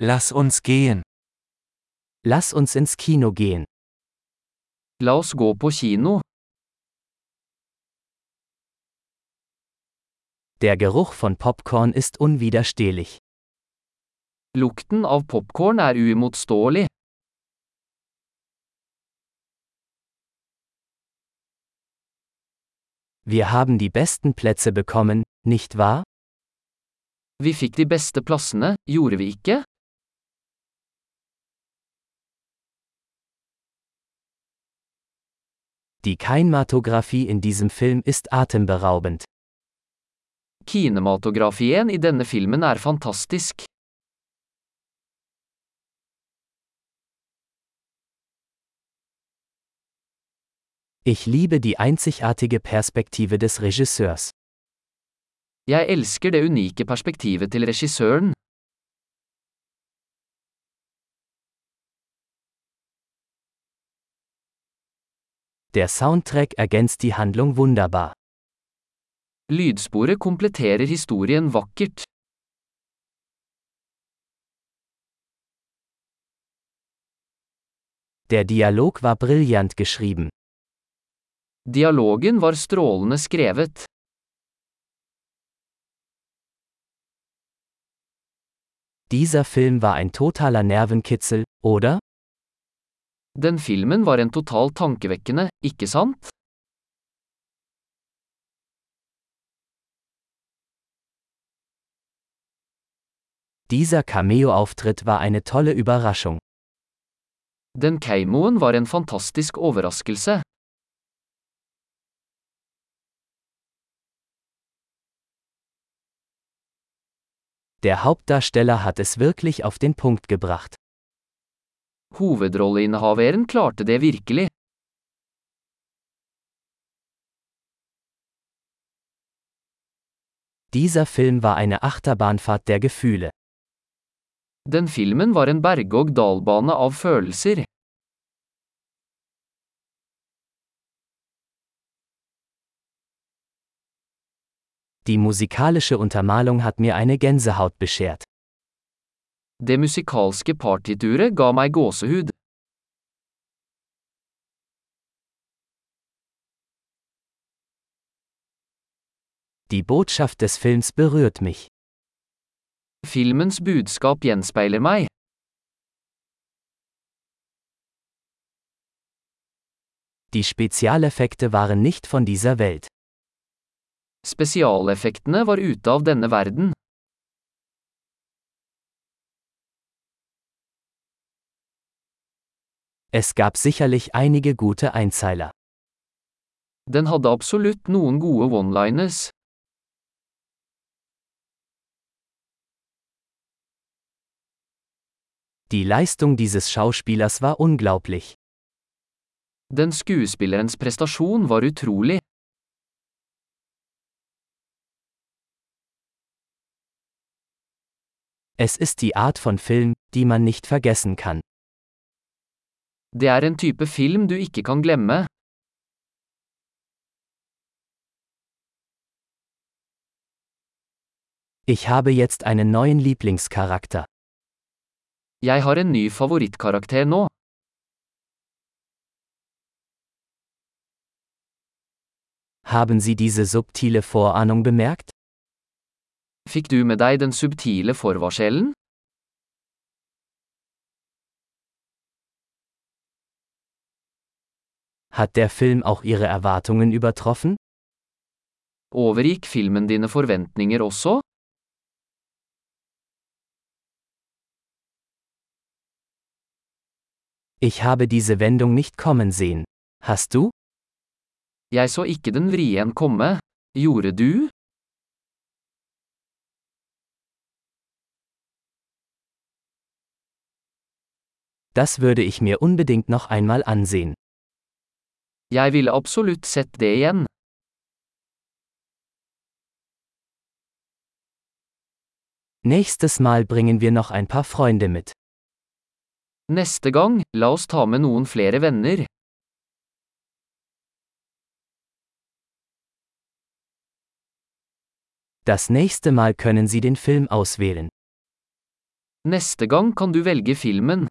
Lass uns gehen. Lass uns ins Kino gehen. La oss gå på kino. Der Geruch von Popcorn ist unwiderstehlich. Lukten av popkorn er uimotståelig. Wir haben die besten Plätze bekommen, nicht wahr? Vi fikk de beste plassene, gjorde vi ikke? Die Kinematographie in diesem Film ist atemberaubend. Kinematografien i denne filmen er fantastisk. Ich liebe die einzigartige Perspektive des Regisseurs. Jeg elsker det unike perspektivet til regissøren. Der Soundtrack ergänzt die Handlung wunderbar. Lydsporet kompletterer historien vakkert. Der Dialog war brillant geschrieben. Dialogen var strålende skrevet. Dieser Film war ein totaler Nervenkitzel, oder? Den filmen var en total tankevekkende, ikke sant? Dieser Cameo-Auftritt war eine tolle Überraschung. Den keimoen var en fantastisk overraskelse. Der Hauptdarsteller hat es wirklich auf den Punkt gebracht. Hovedrolleinnehaveren klarte det virkelig. Dieser Film war eine Achterbahnfahrt der Gefühle. Den filmen var en berg-og-dal-bane av følelser. Die musikalische Untermalung hat mir eine Gänsehaut beschert. Det musikalske partituret ga meg gåsehud. Die Botschaft des Films berührt mich. Filmens budskap gjenspeiler meg. Die Spezialeffekte waren nicht von dieser Welt. Spesialeffektene var ute av denne verden. Es gab sicherlich einige gute Einzeiler. Den hadde absolutt noen gode one-liners. Die Leistung dieses Schauspielers war unglaublich. Den skuespillerens prestasjon var utrolig. Es ist die Art von Film, die man nicht vergessen kann. Det er en type film du ikke kan glemme. Ich habe jetzt einen neuen Lieblingscharakter. Jeg har en ny favorittkarakter nå. Haben Sie diese subtile Vorahnung bemerkt? Fikk du med deg den subtile forvarselen? Hat der Film auch Ihre Erwartungen übertroffen? Overgikk filmen dine forventninger også? Ich habe diese Wendung nicht kommen sehen. Hast du? Jeg så ikke den vrien komme. Gjorde du? Das würde ich mir unbedingt noch einmal ansehen. Jeg ville absolutt sett det igjen. Nächstes Mal bringen wir noch ein paar Freunde mit. Neste gang, la oss ta med noen flere venner. Das nächste Mal können Sie den Film auswählen. Neste gang kan du velge filmen.